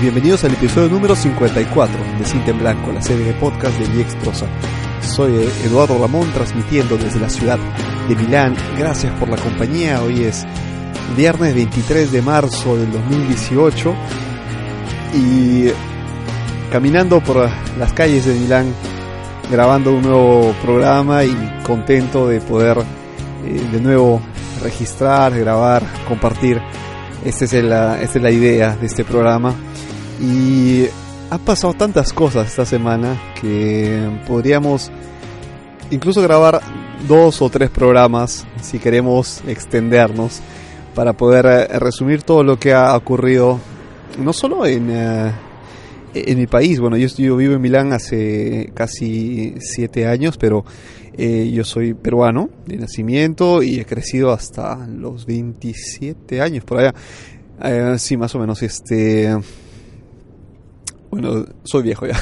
bienvenidos al episodio número 54 de Cinta en Blanco, la serie de podcast de Viex Prosa. Soy Eduardo Ramón transmitiendo desde la ciudad de Milán. Gracias por la compañía. Hoy es viernes 23 de marzo del 2018 y caminando por las calles de Milán grabando un nuevo programa y contento de poder eh, de nuevo registrar, grabar, compartir. Esta es, la, esta es la idea de este programa. Y ha pasado tantas cosas esta semana que podríamos incluso grabar dos o tres programas si queremos extendernos para poder eh, resumir todo lo que ha ocurrido no solo en, eh, en mi país, bueno yo, yo, vivo en Milán hace casi siete años, pero eh, yo soy peruano de nacimiento y he crecido hasta los 27 años por allá, sí más o menos este bueno, soy viejo ya.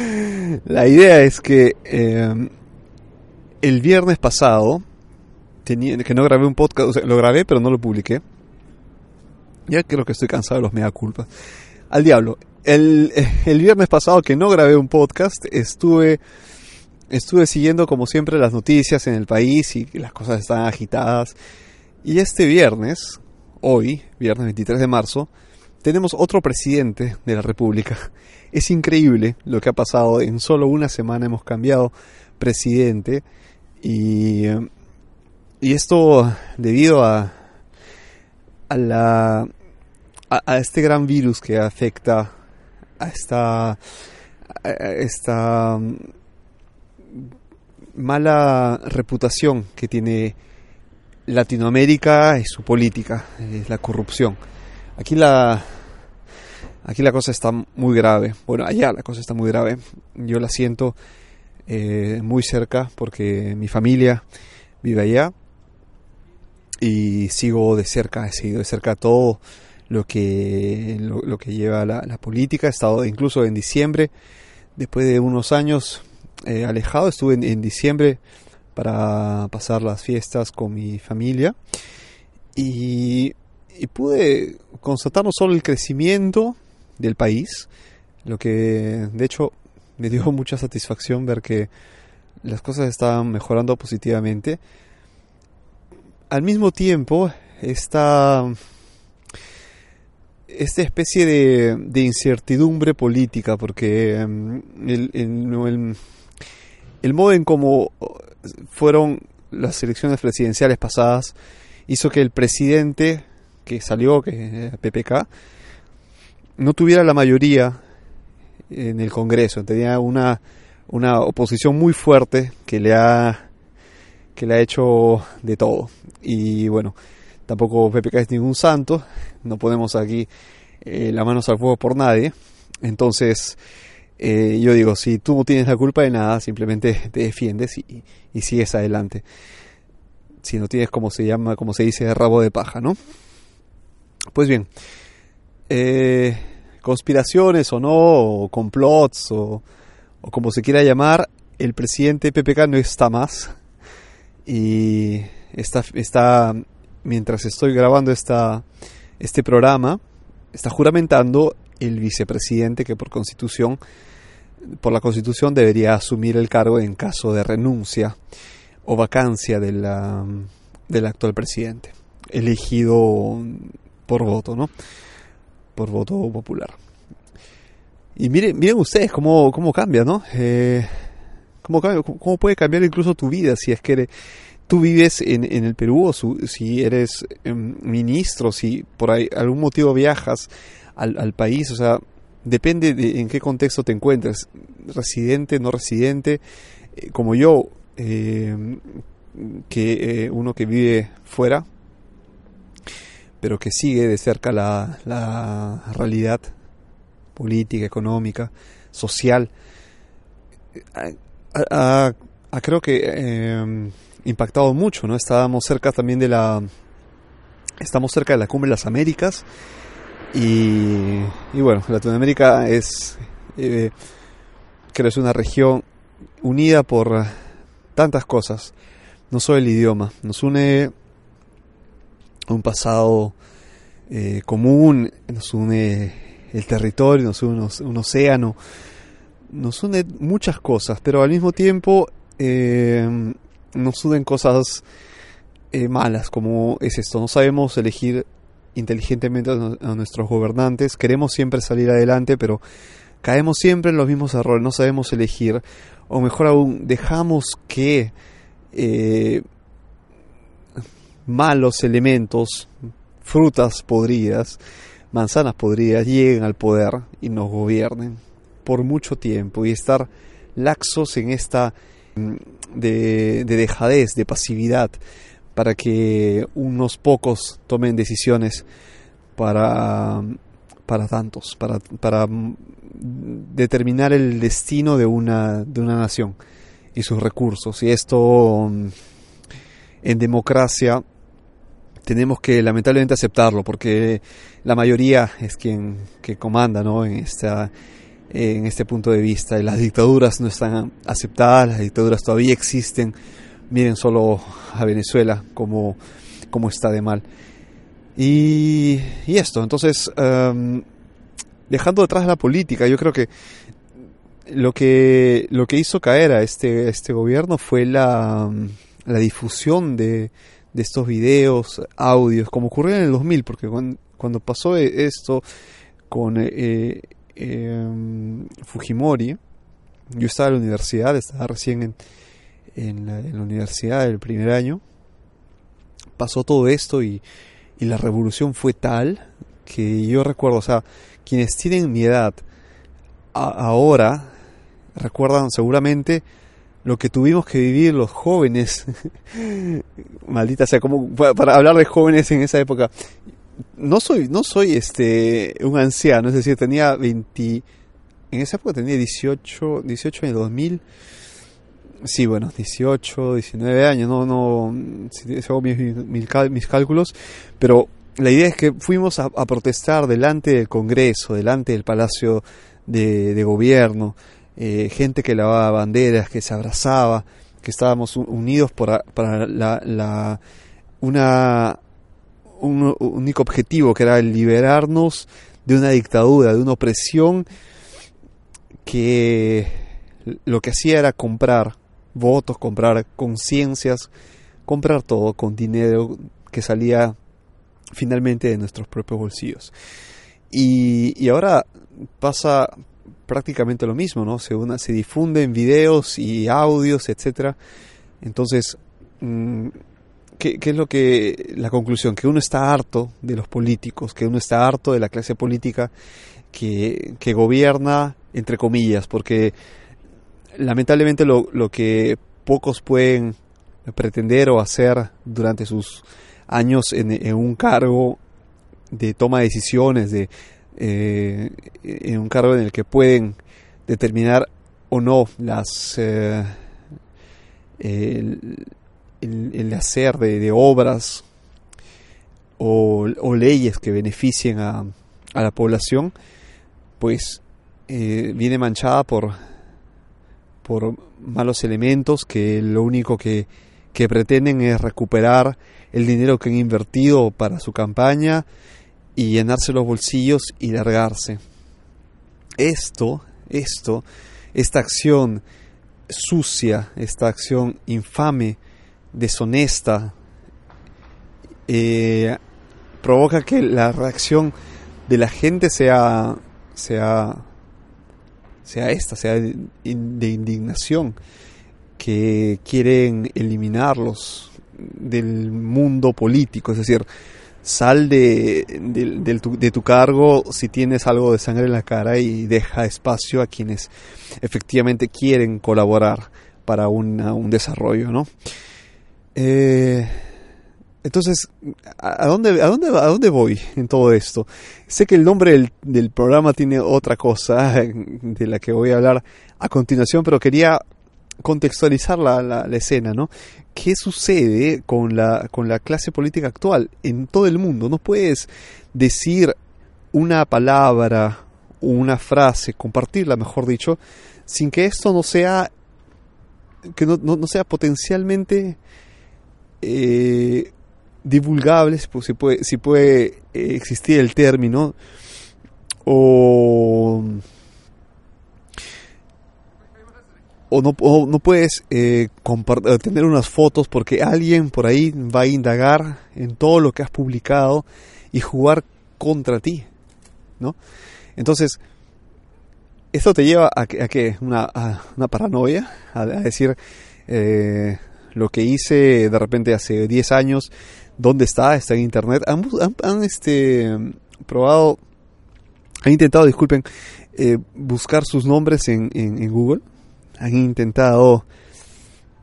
la idea es que eh, el viernes pasado, tenía, que no grabé un podcast, o sea, lo grabé pero no lo publiqué. Ya creo que estoy cansado de los mea culpa. Al diablo. El, el viernes pasado que no grabé un podcast, estuve, estuve siguiendo como siempre las noticias en el país y las cosas están agitadas. Y este viernes, hoy, viernes 23 de marzo, tenemos otro presidente de la República. Es increíble lo que ha pasado. En solo una semana hemos cambiado presidente y, y esto debido a, a, la, a, este gran virus que afecta a esta, esta mala reputación que tiene Latinoamérica y su política, es la corrupción. Aquí la, aquí la cosa está muy grave. Bueno, allá la cosa está muy grave. Yo la siento eh, muy cerca porque mi familia vive allá y sigo de cerca, he seguido de cerca todo lo que, lo, que lleva la, política. He estado incluso en diciembre, después de unos años eh, alejado, estuve en diciembre para pasar las fiestas con mi familia y y pude constatar no solo el crecimiento del país, lo que de hecho me dio mucha satisfacción ver que las cosas estaban mejorando positivamente. Al mismo tiempo, esta, esta especie de, de incertidumbre política, porque em, el, el, el modo en cómo fueron las elecciones presidenciales pasadas hizo que el presidente que salió, que PPK, no tuviera la mayoría en el Congreso. Tenía una, una oposición muy fuerte que le ha que le ha hecho de todo. Y bueno, tampoco PPK es ningún santo, no ponemos aquí eh, las manos al fuego por nadie. Entonces, eh, yo digo, si tú no tienes la culpa de nada, simplemente te defiendes y, y sigues adelante. Si no tienes como se llama, como se dice, rabo de paja, ¿no? Pues bien, eh, conspiraciones o no, o complots, o, como se quiera llamar, el presidente PPK no está más. Y está, está mientras estoy grabando esta, este programa, está juramentando el vicepresidente que por constitución, por la constitución debería asumir el cargo en caso de renuncia o vacancia de la, del actual presidente, elegido por voto, ¿no? Por voto popular. Y miren, miren ustedes cómo, cómo cambia, ¿no? Eh, cómo, cómo, puede cambiar incluso tu vida si es que tú vives en, el Perú o si eres em, ministro, si por algún motivo viajas al, país, o sea, depende de en qué contexto te encuentres, residente, no residente, eh, como yo, eh, que uno que vive fuera, pero que sigue de cerca la, la realidad política, económica, social, ha, creo que eh, impactado mucho, ¿no? Estábamos cerca también de la estamos cerca de la cumbre de las Américas y, y bueno, Latinoamérica es eh, creo es una región unida por tantas cosas, no solo el idioma, nos une un pasado eh, común, nos une el territorio, nos une un, océano, nos une muchas cosas, pero al mismo tiempo eh, nos unen cosas eh, malas, como es esto, no sabemos elegir inteligentemente a nuestros gobernantes, queremos siempre salir adelante, pero caemos siempre en los mismos errores, no sabemos elegir, o mejor aún, dejamos que eh, malos elementos, frutas podridas, manzanas podridas, lleguen al poder y nos gobiernen por mucho tiempo y estar laxos en esta mm, de, dejadez, de pasividad, para que unos pocos tomen decisiones para, para tantos, para, para determinar el destino de una, de una nación y sus recursos. Y esto mm, en democracia tenemos que lamentablemente aceptarlo porque la mayoría es quien que comanda ¿no? en, esta, en este punto de vista. Las dictaduras no están aceptadas, las dictaduras todavía existen. Miren solo a Venezuela como, como está de mal. Y, y esto, entonces, em, dejando detrás la política, yo creo que lo que, lo que hizo caer a este, este gobierno fue la, la difusión de, de estos videos, audios, como ocurrió en el 2000, porque cuando, pasó e, esto con eh, eh, em, Fujimori, yo estaba en la universidad, estaba recién en, la, universidad del primer año, pasó todo esto y la revolución fue tal que yo recuerdo, o sea, quienes tienen mi edad ahora recuerdan seguramente lo que tuvimos que vivir los jóvenes. Maldita sea, como para hablar de jóvenes en esa época. No soy, no soy este un anciano, es decir, tenía 20 en esa época tenía 18, 18 en el 2000. Sí, bueno, 18, 19 años, no no si hago mis, mis, cálculos, pero la idea es que fuimos a, protestar delante del Congreso, delante del Palacio de, de Gobierno, eh, gente que lavaba banderas, que se abrazaba, que estábamos unidos para la, una, un único objetivo, que era liberarnos de una dictadura, de una opresión que lo que hacía era comprar votos, comprar conciencias, comprar todo con dinero que salía finalmente de nuestros propios bolsillos. Y ahora pasa, prácticamente lo mismo, ¿no? Se, una, se difunden videos y audios, etcétera. Entonces, mm, ¿qué, es lo que la conclusión? Que uno está harto de los políticos, que uno está harto de la clase política que, que gobierna, entre comillas, porque lamentablemente lo, lo que pocos pueden pretender o hacer durante sus años en, en un cargo de toma de decisiones, de, eh, en un cargo en el que pueden determinar o no las eh, el, hacer de, obras o, leyes que beneficien a, a la población, pues eh, viene manchada por, por malos elementos que lo único que, que pretenden es recuperar el dinero que han invertido para su campaña y llenarse los bolsillos y largarse. Esto, esto, esta acción sucia, esta acción infame, deshonesta, eh, provoca que la reacción de la gente sea, sea, sea esta, sea de, de indignación, que quieren eliminarlos del mundo político, es decir, sal de, de, tu, cargo si tienes algo de sangre en la cara y deja espacio a quienes efectivamente quieren colaborar para un desarrollo, ¿no? Eh, entonces, ¿a dónde, a, dónde, ¿a dónde voy en todo esto? Sé que el nombre del programa tiene otra cosa de la que voy a hablar a continuación, pero quería contextualizar la, la, escena, ¿no? ¿Qué sucede con la, con la clase política actual en todo el mundo? No puedes decir una palabra una frase, compartirla, mejor dicho, sin que esto no sea, que no, no, sea potencialmente eh, divulgable, si puede, si puede existir el término, o o no, no puedes eh, tener unas fotos porque alguien por ahí va a indagar en todo lo que has publicado y jugar contra ti, ¿no? Entonces, esto te lleva a, que Una, una paranoia, a, decir eh, lo que hice de repente hace 10 años, ¿dónde está? Está en internet. Han, han, este, probado, han intentado, disculpen, eh, buscar sus nombres en, en Google han intentado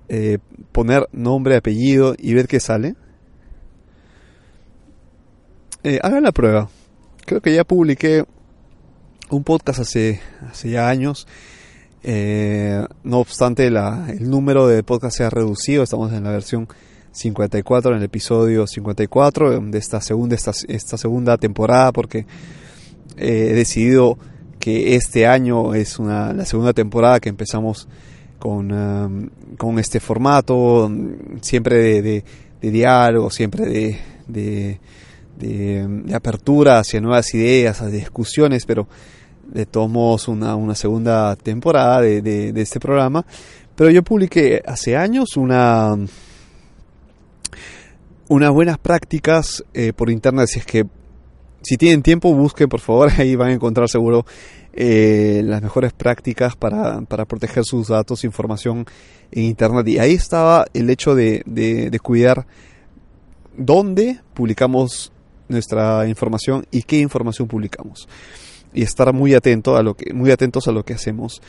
eh, poner nombre, apellido y ver qué sale, eh, hagan la prueba. Creo que ya publiqué un podcast hace, hace ya años. Eh, no obstante, la, el número de podcast se ha reducido. Estamos en la versión 54, en el episodio 54 de esta segunda, esta, esta segunda temporada, porque he decidido este año es una, la segunda temporada que empezamos con, um, con este formato, siempre de, diálogo, siempre de, de, apertura hacia nuevas ideas, a discusiones, pero de todos una, una segunda temporada de, este programa. Pero yo publiqué hace años una unas buenas prácticas eh, por internet, si es que si tienen tiempo, busquen por favor, ahí van a encontrar seguro eh, las mejores prácticas para, proteger sus datos, información en Internet. Y ahí estaba el hecho de, cuidar dónde publicamos nuestra información y qué información publicamos. Y estar muy, atento a lo que, muy atentos a lo que hacemos.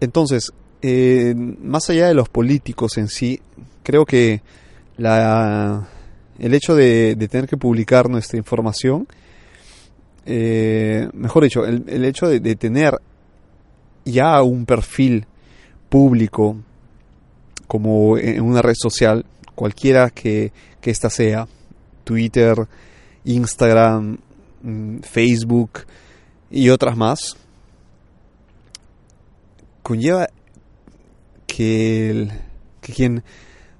Entonces, eh, más allá de los políticos en sí, creo que la, el hecho de tener que publicar nuestra información eh, mejor dicho, el, hecho de, tener ya un perfil público como en una red social, cualquiera que, que ésta sea, Twitter, Instagram, mm, Facebook y otras más, conlleva que, que quien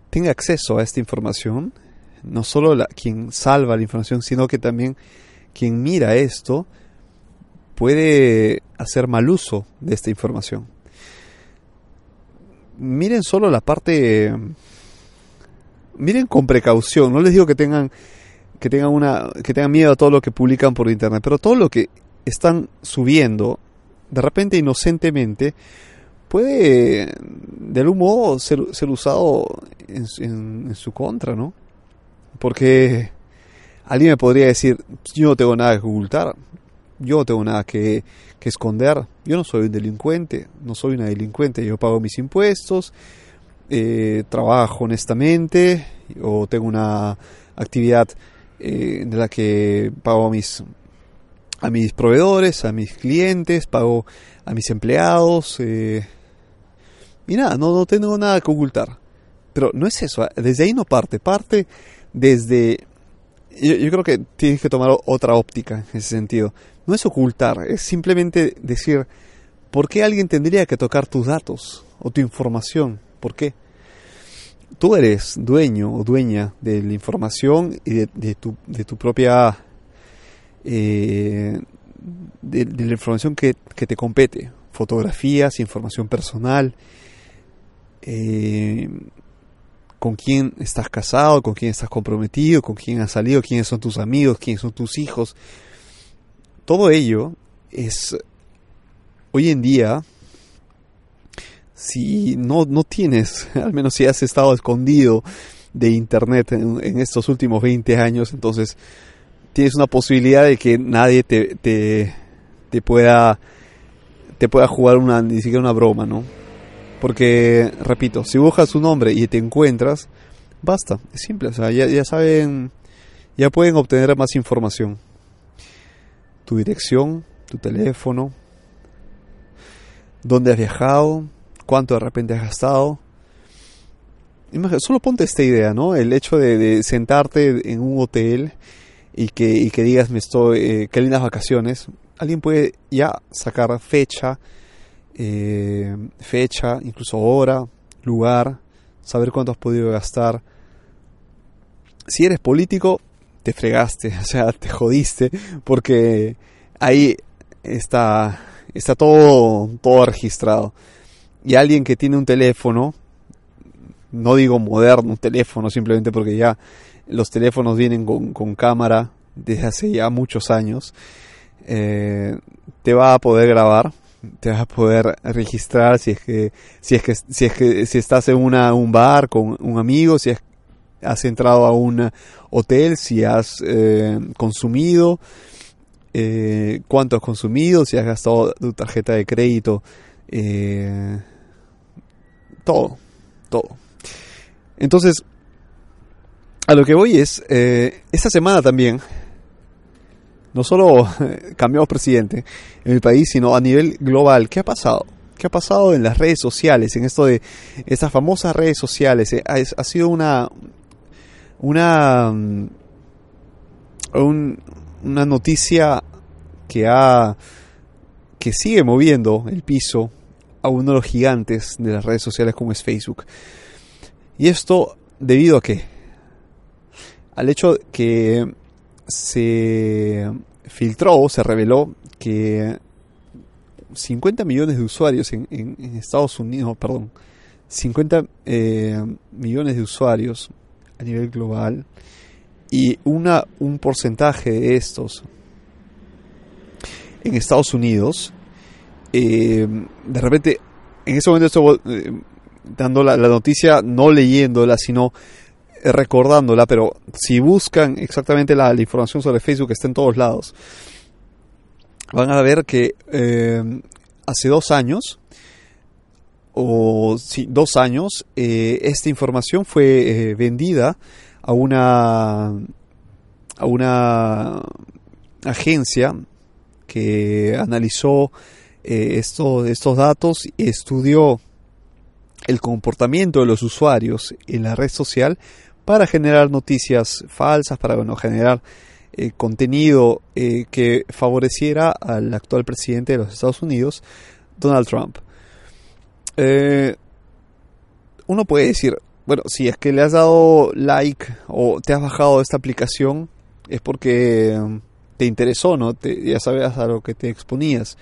tenga acceso a esta información, no solo la, quien salva la información, sino que también quien mira esto puede hacer mal uso de esta información. Miren solo la parte miren con precaución, no les digo que tengan que tengan una que tengan miedo a todo lo que publican por internet, pero todo lo que están subiendo de repente inocentemente puede de algún modo ser, usado en, en su contra, ¿no? Porque Alguien me podría decir, yo no tengo nada que ocultar, yo no tengo nada que, esconder, yo no soy un delincuente, no soy una delincuente, yo pago mis impuestos, eh, trabajo honestamente o tengo una actividad eh, de la que pago a mis, a mis proveedores, a mis clientes, pago a mis empleados eh, y nada, no, no tengo nada que ocultar. Pero no es eso, desde ahí no parte, parte desde yo, creo que tienes que tomar otra óptica en ese sentido. No es ocultar, es simplemente decir, ¿por qué alguien tendría que tocar tus datos o tu información? ¿Por qué? Tú eres dueño o dueña de la información y de, tu, de tu, propia... Eh, de, la información que, que, te compete. Fotografías, información personal. Eh, con quién estás casado, con quién estás comprometido, con quién has salido, quiénes son tus amigos, quiénes son tus hijos. Todo ello es hoy en día, si no, no tienes, al menos si has estado escondido de Internet en, estos últimos 20 años, entonces tienes una posibilidad de que nadie te, te, te pueda te pueda jugar una, ni siquiera una broma, ¿no? Porque, repito, si buscas su nombre y te encuentras, basta, es simple, o sea, ya, saben, ya pueden obtener más información. Tu dirección, tu teléfono, dónde has viajado, cuánto de repente has gastado. solo ponte esta idea, ¿no? El hecho de, sentarte en un hotel y que, y que digas, me estoy, eh, qué lindas vacaciones. Alguien puede ya sacar fecha, eh, fecha, incluso hora, lugar, saber cuánto has podido gastar. Si eres político, te fregaste, o sea, te jodiste, porque ahí está, está todo, todo registrado. Y alguien que tiene un teléfono, no digo moderno, un teléfono simplemente porque ya los teléfonos vienen con, cámara desde hace ya muchos años, eh, te va a poder grabar, te vas a poder registrar si es que si es que si es que si estás en una, un bar con un amigo, si has entrado a un hotel, si has eh, consumido, eh, cuánto has consumido, si has gastado tu tarjeta de crédito, todo, todo. Entonces, a lo que voy es, eh, esta semana también, no solo cambiamos presidente en el país, sino a nivel global, ¿qué ha pasado? ¿Qué ha pasado en las redes sociales, en esto de estas famosas redes sociales? Eh, ha, sido una, una, mm, una noticia que ha, que sigue moviendo el piso a uno de los gigantes de las redes sociales como es Facebook. Y esto debido a qué? Al hecho que se filtró, se reveló que 50 millones de usuarios en, Estados Unidos, perdón, 50 eh, millones de usuarios a nivel global y una, un porcentaje de estos en Estados Unidos, eh, de repente, en ese momento estoy eh, dando la, noticia, no leyéndola, sino recordándola, pero si buscan exactamente la, información sobre Facebook, está en todos lados, van a ver que eh, hace dos años, o sí, dos años, esta información fue vendida a una, a una agencia que analizó eh, estos datos y estudió el comportamiento de los usuarios en la red social para generar noticias falsas, para bueno, generar eh, contenido eh, que favoreciera al actual presidente de los Estados Unidos, Donald Trump. uno puede decir, bueno, si es que le has dado like o te has bajado esta aplicación, es porque te interesó, ¿no? ya sabías a lo que te exponías.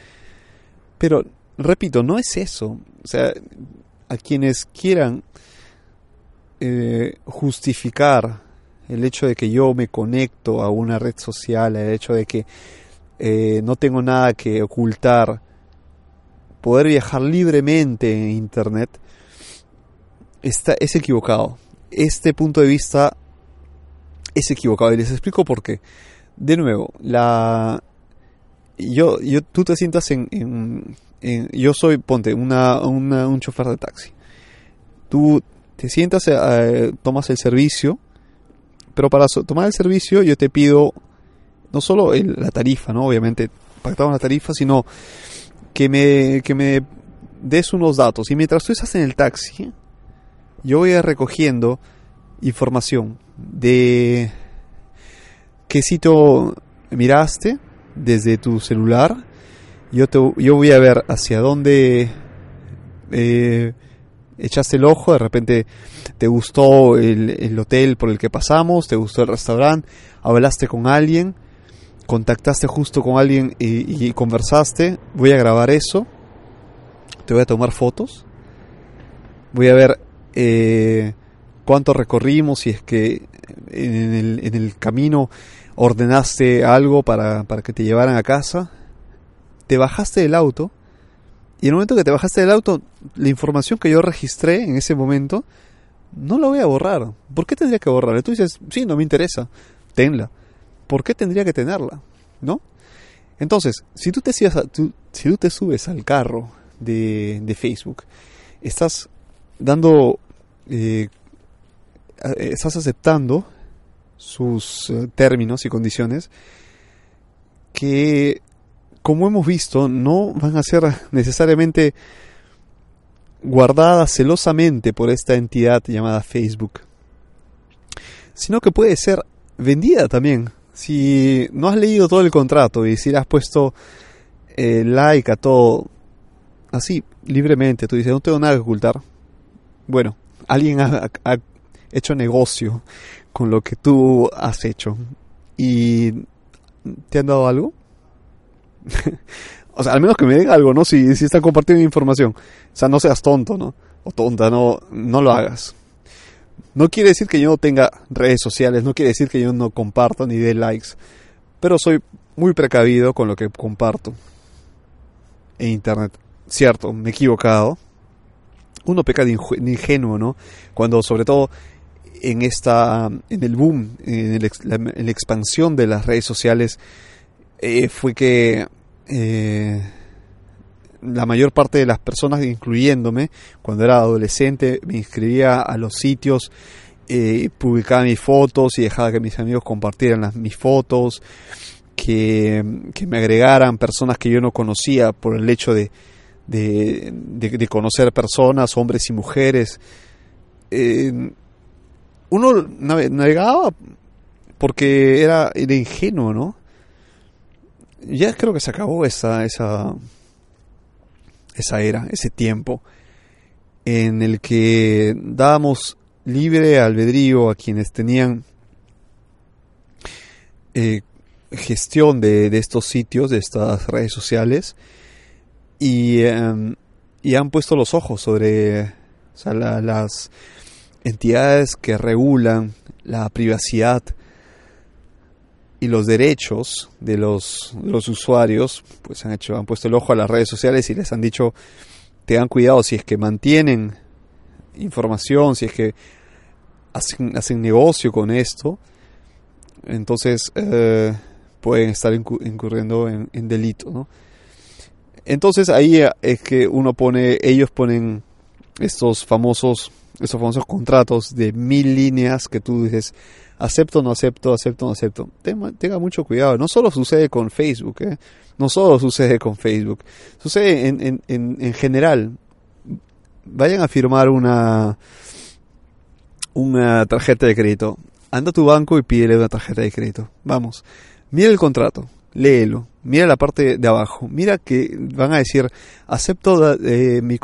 Pero, repito, no es eso. O sea, a quienes quieran eh, justificar el hecho de que yo me conecto a una red social, el hecho de que eh, no tengo nada que ocultar, poder viajar libremente en Internet, está, es equivocado. Este punto de vista es equivocado y les explico por qué de nuevo, la yo, yo tú te sientas en, yo soy, ponte, una, un chofer de taxi. Tú te sientas, eh, tomas el servicio, pero para tomar el servicio yo te pido no solo la tarifa, ¿no? Obviamente pactamos la tarifa, sino que me, que me des unos datos. Y mientras tú estás en el taxi, yo voy recogiendo información de qué sitio miraste desde tu celular. Yo, te, yo voy a ver hacia dónde eh, echaste el ojo, de repente te gustó el, hotel por el que pasamos, te gustó el restaurante, hablaste con alguien, contactaste justo con alguien y, conversaste, voy a grabar eso, te voy a tomar fotos, voy a ver eh, cuánto recorrimos, si es que en el, en el camino ordenaste algo para, para que te llevaran a casa, te bajaste del auto y en el momento que te bajaste del auto, la información que yo registré en ese momento, no la voy a borrar. ¿Por qué tendría que borrarla? Tú dices, sí, no me interesa, tenla. ¿Por qué tendría que tenerla? ¿No? Entonces, si tú te, tú subes al carro de, de Facebook, estás dando eh, eh, estás aceptando sus eh, términos y condiciones que, como hemos visto, no van a ser necesariamente guardadas celosamente por esta entidad llamada Facebook, sino que puede ser vendida también. Si no has leído todo el contrato y si le has puesto eh, like a todo así, libremente, tú dices, no tengo nada que ocultar. Bueno, alguien ha hecho negocio con lo que tú has hecho y te han dado algo, o sea, al menos que me diga algo, ¿no? Si, si está compartiendo información. O sea, no seas tonto, ¿no? O tonta, no, no lo hagas. No quiere decir que yo no tenga redes sociales, no quiere decir que yo no comparta ni dé likes, pero soy muy precavido con lo que comparto en internet. Cierto, me he equivocado. Uno peca de ingenuo, ¿no? Cuando sobre todo en esta en el boom, en, la, expansión de las redes sociales eh, fue que eh, la mayor parte de las personas, incluyéndome, cuando era adolescente, me inscribía a los sitios, eh, publicaba mis fotos y dejaba que mis amigos compartieran mis fotos, que, me agregaran personas que yo no conocía por el hecho de, de, conocer personas, hombres y mujeres. Eh, uno navegaba porque era ingenuo, ¿no? Ya creo que se acabó esa, esa, esa era, ese tiempo, en el que dábamos libre albedrío a quienes tenían eh, gestión de, estos sitios, de estas redes sociales, y, em, y han puesto los ojos sobre las entidades que regulan la privacidad y los derechos de los, los usuarios, pues han hecho, han puesto el ojo a las redes sociales y les han dicho tengan cuidado si es que mantienen información, si es que hacen, hacen negocio con esto, entonces eh, pueden estar incurriendo en, delito, ¿no? Entonces ahí es que uno pone, ellos ponen estos famosos, estos famosos contratos de mil líneas que tú dices, acepto, no acepto, acepto, no acepto. Tenga, mucho cuidado. No solo sucede con Facebook, ¿eh? no solo sucede con Facebook. Sucede en, en, en, general. Vayan a firmar una, una tarjeta de crédito. Anda a tu banco y pídele una tarjeta de crédito. Vamos. Mira el contrato. Léelo. Mira la parte de abajo. Mira que van a decir, acepto, eh, mi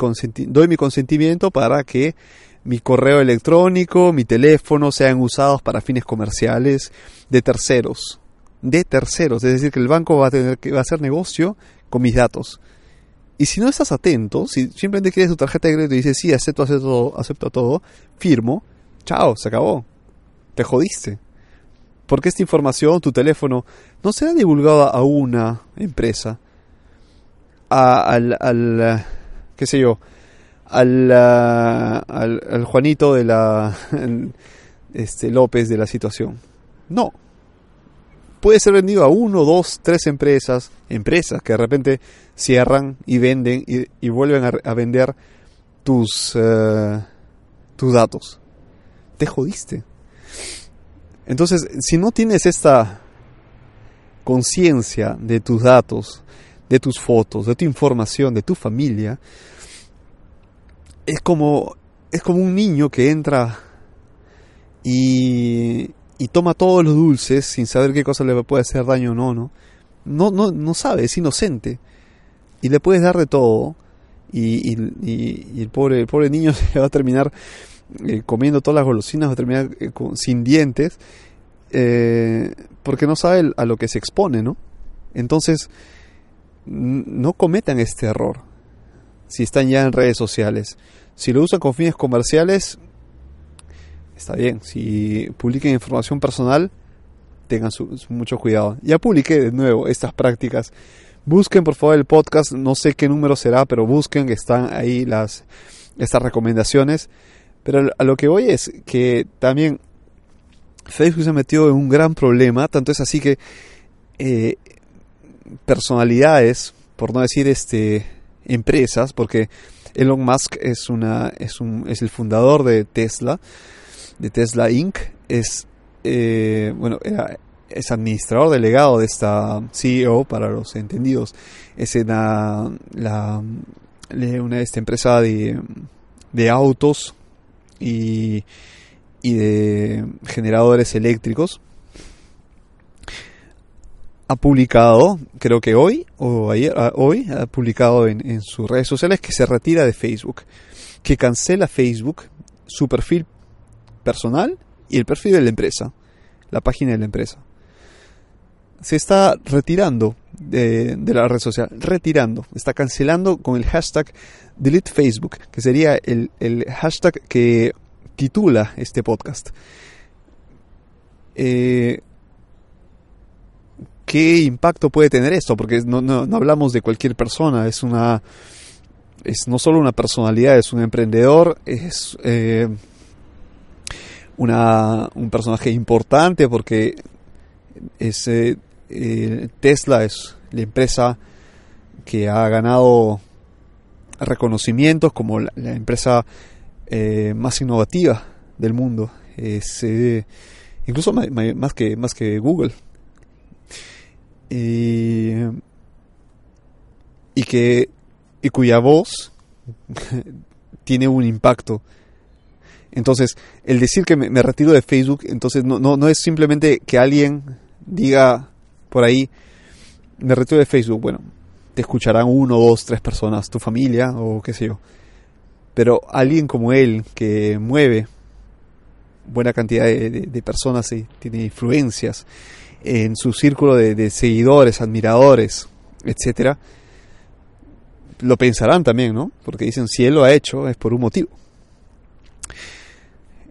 doy mi consentimiento para que mi correo electrónico, mi teléfono sean usados para fines comerciales de terceros. De terceros, es decir, que el banco va a tener que va a hacer negocio con mis datos. Y si no estás atento, si simplemente quieres tu tarjeta de crédito y dices, sí, acepto, acepto, acepto todo, firmo, chao, se acabó. Te jodiste. Porque esta información, tu teléfono, no será divulgada a una empresa, al, al, qué sé yo, al, al, Juanito de la este, López de la situación. No. Puede ser vendido a uno, dos, tres empresas, empresas que de repente cierran y venden y, vuelven a, vender tus, eh, tus datos. Te jodiste. Entonces, si no tienes esta conciencia de tus datos, de tus fotos, de tu información, de tu familia, es como, es como un niño que entra y, y toma todos los dulces sin saber qué cosa le puede hacer daño o no, ¿no? No, no, no sabe, es inocente. Y le puedes dar de todo. Y, y, el, pobre, el pobre niño se va a terminar eh, comiendo todas las golosinas, va a terminar eh, sin dientes. Eh, porque no sabe a lo que se expone, ¿no? Entonces, no cometan este error si están ya en redes sociales. Si lo usan con fines comerciales, está bien. Si publiquen información personal, tengan mucho cuidado. Ya publiqué de nuevo estas prácticas. Busquen por favor el podcast, no sé qué número será, pero busquen que están ahí las estas recomendaciones. Pero a lo que voy es que también Facebook se ha metido en un gran problema, tanto es así que eh, personalidades, por no decir este empresas, porque Elon Musk es, una, es, un, es el fundador de Tesla, de Tesla Inc., es, eh, bueno, es administrador delegado de esta CEO, para los entendidos, es una, la, una esta empresa de, de autos y, y de generadores eléctricos ha publicado, creo que hoy o ayer, ah, hoy ha publicado en, sus redes sociales que se retira de Facebook, que cancela Facebook, su perfil personal y el perfil de la empresa, la página de la empresa. Se está retirando de, la red social, retirando, está cancelando con el hashtag delete Facebook, que sería el, hashtag que titula este podcast. Eh, ¿Qué impacto puede tener esto? Porque no, no, hablamos de cualquier persona, es una es no solo una personalidad, es un emprendedor, es eh, una, un personaje importante porque es, eh, Tesla es la empresa que ha ganado reconocimientos como la, empresa eh, más innovativa del mundo. Es incluso más, que, más que Google. Y, y que y cuya voz tiene un impacto. Entonces, el decir que me, retiro de Facebook, entonces no, no, no, es simplemente que alguien diga por ahí, me retiro de Facebook. Bueno, te escucharán uno, dos, tres personas, tu familia o qué sé yo. Pero alguien como él, que mueve buena cantidad de, personas y tiene influencias en su círculo de, de seguidores, admiradores, etcétera, lo pensarán también, ¿no? Porque dicen, si él lo ha hecho, es por un motivo.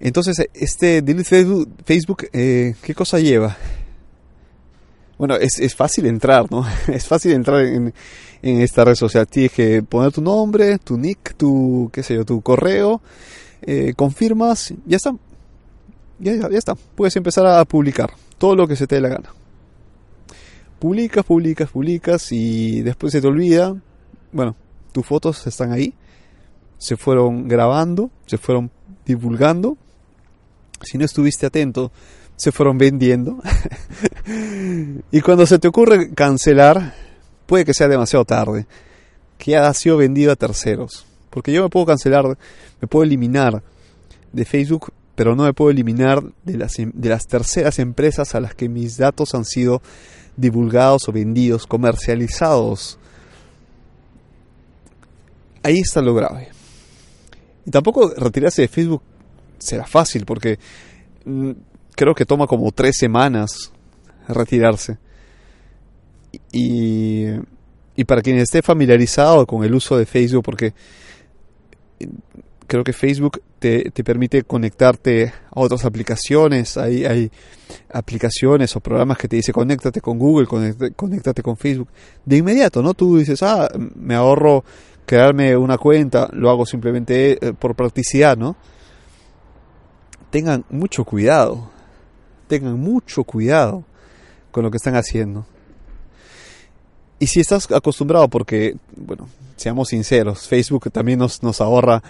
Entonces, este delete Facebook, eh, ¿qué cosa lleva? Bueno, es, es, fácil entrar, ¿no? Es fácil entrar en, en, esta red social. Tienes que poner tu nombre, tu nick, tu, qué sé yo, tu correo, eh, confirmas, ya está. Ya, ya está. Puedes empezar a publicar todo lo que se te dé la gana. Publicas, publicas, publicas y después se te olvida. Bueno, tus fotos están ahí, se fueron grabando, se fueron divulgando. Si no estuviste atento, se fueron vendiendo. y cuando se te ocurre cancelar, puede que sea demasiado tarde, que ha sido vendido a terceros. Porque yo me puedo cancelar, me puedo eliminar de Facebook, pero no me puedo eliminar de las, de las terceras empresas a las que mis datos han sido divulgados o vendidos, comercializados ahí está lo grave. Y tampoco retirarse de Facebook será fácil porque mm, creo que toma como tres semanas retirarse. Y, y para quien esté familiarizado con el uso de Facebook, porque creo que Facebook te, te, permite conectarte a otras aplicaciones. Hay, hay aplicaciones o programas que te dice conéctate con Google, conéctate con Facebook. De inmediato, ¿no? Tú dices, ah, me ahorro crearme una cuenta, lo hago simplemente eh, por practicidad, ¿no? Tengan mucho cuidado, tengan mucho cuidado con lo que están haciendo. Y si estás acostumbrado, porque, bueno, seamos sinceros, Facebook también nos, nos ahorra,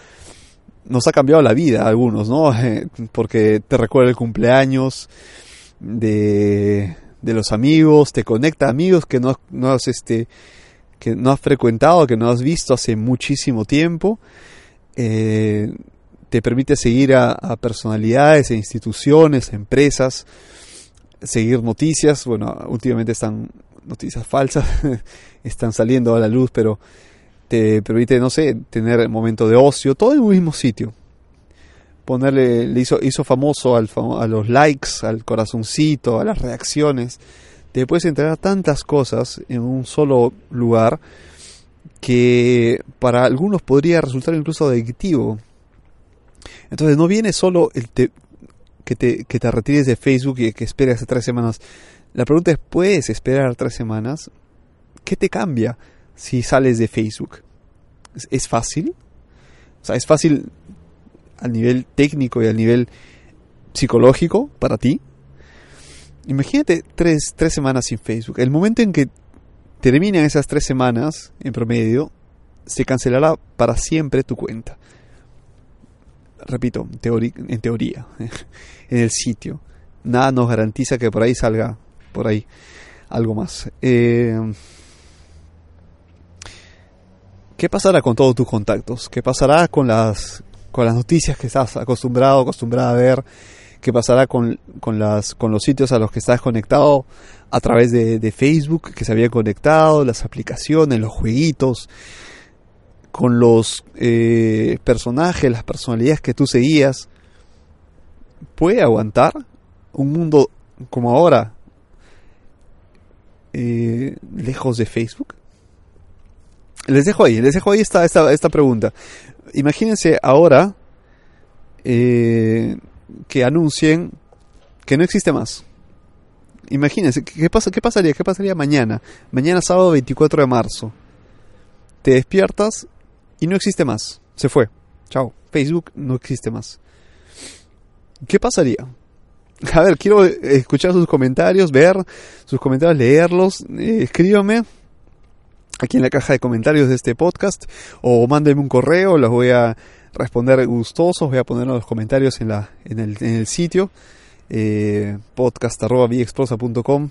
nos ha cambiado la vida a algunos, ¿no? porque te recuerda el cumpleaños de, de los amigos, te conecta a amigos que no, no has, este, que no has frecuentado, que no has visto hace muchísimo tiempo. Eh, te permite seguir a, personalidades, e instituciones, empresas, seguir noticias. Bueno, últimamente están noticias falsas, están saliendo a la luz, pero te permite, no sé, tener momento de ocio, todo en un mismo sitio. Ponerle, le hizo, hizo famoso al, a los likes, al corazoncito, a las reacciones te puedes enterar tantas cosas en un solo lugar que para algunos podría resultar incluso adictivo. Entonces no viene solo el que, te, que te retires de Facebook y que esperes tres semanas. La pregunta es, ¿puedes esperar tres semanas? ¿Qué te cambia si sales de Facebook? ¿Es, fácil? O sea, ¿es fácil al nivel técnico y al nivel psicológico para ti? Imagínate tres, tres semanas sin Facebook. El momento en que terminan esas tres semanas, en promedio, se cancelará para siempre tu cuenta. Repito, en teoría, en el sitio. Nada nos garantiza que por ahí salga, por ahí, algo más. Eh, ¿Qué pasará con todos tus contactos? ¿Qué pasará con las, con las noticias que estás acostumbrado, acostumbrada a ver? qué pasará con, con, las, con los sitios a los que estás conectado a través de, Facebook, que se había conectado, las aplicaciones, los jueguitos, con los eh, personajes, las personalidades que tú seguías. ¿Puede aguantar un mundo como ahora? eh, lejos de Facebook? Les dejo ahí, les dejo ahí esta, esta, esta pregunta. Imagínense ahora eh, que anuncien que no existe más. Imagínense, ¿qué, pasa, ¿qué pasaría? ¿Qué pasaría mañana? Mañana sábado 24 de marzo. Te despiertas y no existe más. Se fue. Chao. Facebook no existe más. ¿Qué pasaría? A ver, quiero escuchar sus comentarios, ver sus comentarios, leerlos. Eh, escríbame aquí en la caja de comentarios de este podcast o mándenme un correo, los voy a responder gustosos, voy a poner los comentarios en, la, en, el, en el sitio eh, podcast.viexprosa.com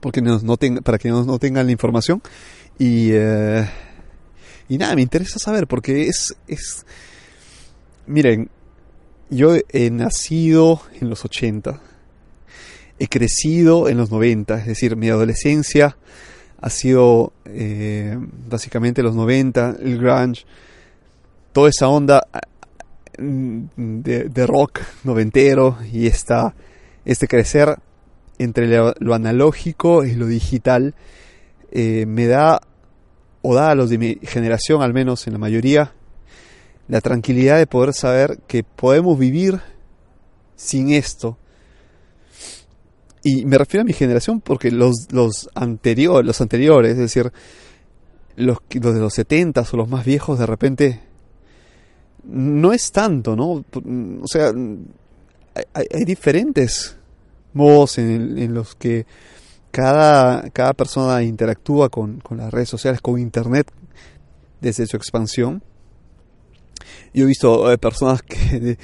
porque no, no para que no, tengan la información. Y, eh, y nada, me interesa saber porque es, es miren, yo he nacido en los 80, he crecido en los 90, es decir, mi adolescencia ha sido eh, básicamente los 90, el grunge, toda esa onda mm, de, rock noventero y esta, este crecer entre lo, analógico y lo digital eh, me da, o da a los de mi generación, al menos en la mayoría, la tranquilidad de poder saber que podemos vivir sin esto y me refiero a mi generación porque los, los, anterior, los anteriores, es decir, los, de los 70 o los más viejos, de repente, no es tanto, ¿no? O sea, hay, diferentes modos en, los que cada, cada persona interactúa con, con, las redes sociales, con Internet, desde su expansión. Yo he visto eh, personas que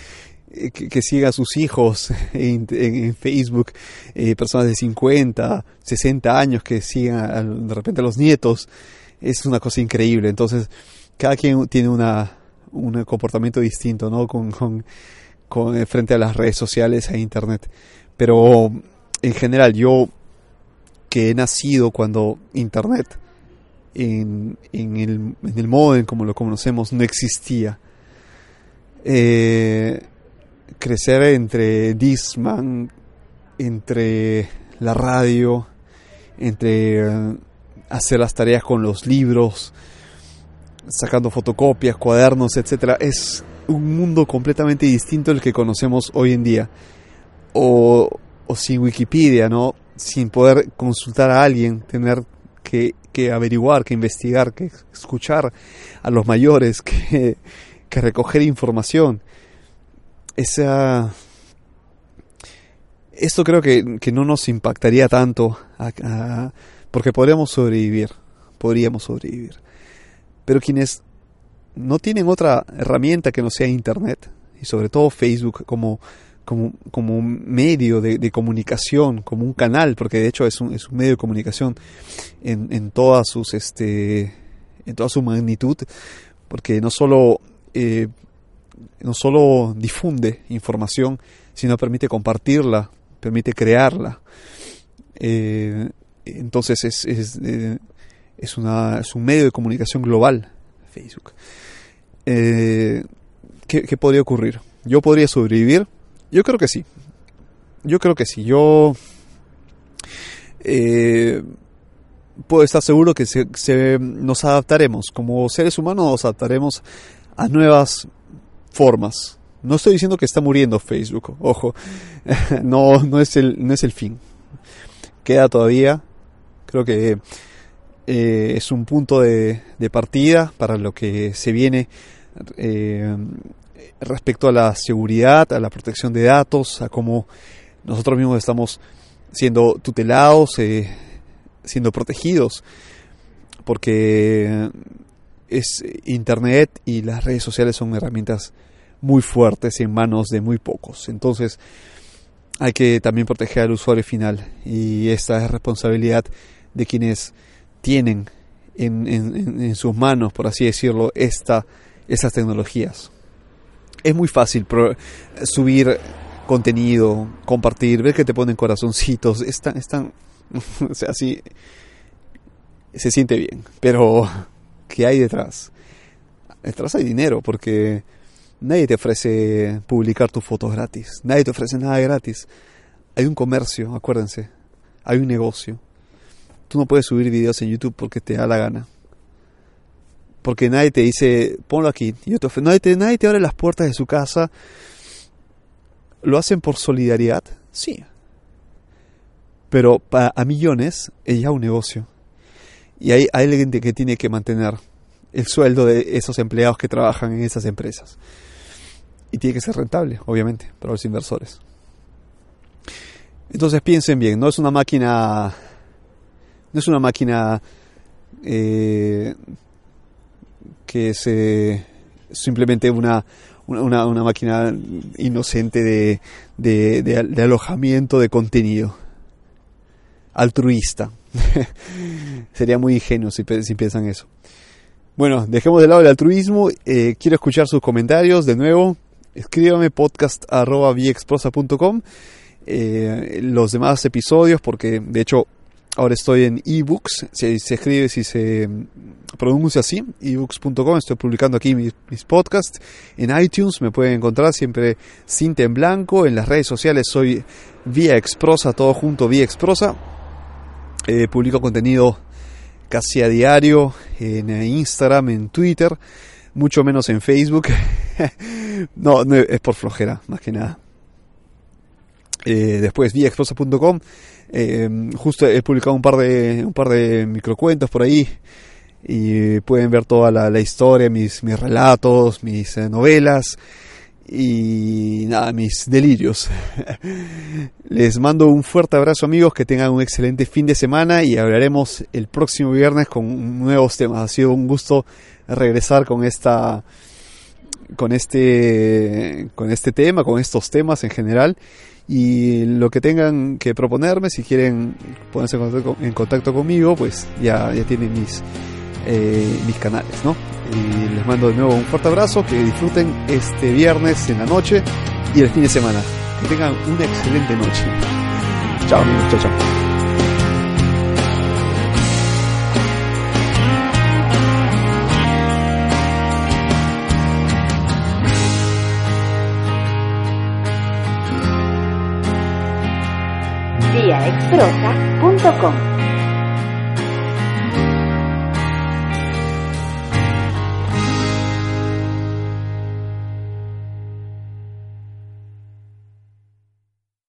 eh, que, siga a sus hijos en, Facebook, eh, personas de 50, 60 años que sigan de repente a los nietos, es una cosa increíble. Entonces, cada quien tiene una, un comportamiento distinto, ¿no? Con, con, eh, frente a las redes sociales e Internet. Pero, en general, yo que he nacido cuando Internet, en, en, el, en el modo en como lo conocemos, no existía. Crecer entre Disman, entre la radio, entre eh, hacer las tareas con los libros, sacando fotocopias, cuadernos, etcétera, es un mundo completamente distinto al que conocemos hoy en día. O, o sin Wikipedia, ¿no? Sin poder consultar a alguien, tener que, que averiguar, que investigar, que escuchar a los mayores, que, que recoger información esa... Esto creo que, no nos impactaría tanto porque podríamos sobrevivir, podríamos sobrevivir. Pero quienes no tienen otra herramienta que no sea Internet, y sobre todo Facebook como, como, como un medio de, comunicación, como un canal, porque de hecho es un, es un medio de comunicación en, en, todas sus, este, en toda su magnitud, porque no solo eh, no solo difunde información, sino permite compartirla, permite crearla. Eh, entonces es, es, eh, es, una, es, un medio de comunicación global, Facebook. Eh, ¿qué, podría ocurrir? ¿Yo podría sobrevivir? Yo creo que sí. Yo creo que sí. Yo puedo estar seguro que se, nos adaptaremos. Como seres humanos nos adaptaremos a nuevas formas. No estoy diciendo que está muriendo Facebook, ojo, no, no, es, el, no es el fin. Queda todavía, creo que eh, es un punto de, partida para lo que se viene eh, respecto a la seguridad, a la protección de datos, a cómo nosotros mismos estamos siendo tutelados, eh, siendo protegidos, porque es Internet y las redes sociales son herramientas muy fuertes en manos de muy pocos. Entonces hay que también proteger al usuario final y esta es responsabilidad de quienes tienen en, sus manos, por así decirlo, esta, estas tecnologías. Es muy fácil subir contenido, compartir, ver que te ponen corazoncitos, están, están, o sea, así se siente bien, pero ¿qué hay detrás? Detrás hay dinero, porque nadie te ofrece publicar tus fotos gratis, nadie te ofrece nada gratis. Hay un comercio, acuérdense, hay un negocio. tú no puedes subir videos en YouTube porque te da la gana. Porque nadie te dice, ponlo aquí. YouTube. Nadie te, nadie te abre las puertas de su casa. ¿Lo hacen por solidaridad? Sí. Pero a millones es ya un negocio. Y hay, alguien que tiene que mantener el sueldo de esos empleados que trabajan en esas empresas. Y tiene que ser rentable, obviamente, para los inversores. Entonces piensen bien, no es una máquina, no es una máquina eh, que es simplemente una, una, una, máquina inocente de, de, de, alojamiento de contenido altruista. Sería muy ingenuo si, si piensan eso. Bueno, dejemos de lado el altruismo. Eh, quiero escuchar sus comentarios de nuevo. Escríbame podcast.viexprosa.com eh, los demás episodios porque de hecho ahora estoy en ebooks, se, se escribe si se pronuncia así, ebooks.com, estoy publicando aquí mis, podcasts, en iTunes me pueden encontrar siempre cinta en blanco, en las redes sociales soy Vía Exprosa, todo junto Vía Exprosa, eh, publico contenido casi a diario en Instagram, en Twitter, mucho menos en Facebook, no, no, es por flojera, más que nada. Eh, después viaexprosa.com eh, justo he publicado un par de un par de microcuentos por ahí y pueden ver toda la, historia mis, mis relatos mis eh, novelas y nada mis delirios. Les mando un fuerte abrazo amigos que tengan un excelente fin de semana y hablaremos el próximo viernes con nuevos temas. Ha sido un gusto regresar con esta con este con este tema con estos temas en general. Y lo que tengan que proponerme, si quieren ponerse en contacto, conmigo, pues ya, ya tienen mis, eh, mis canales, ¿no? Y les mando de nuevo un fuerte abrazo, que disfruten este viernes en la noche y el fin de semana. Que tengan una excelente noche. Chao amigos, chao, chao.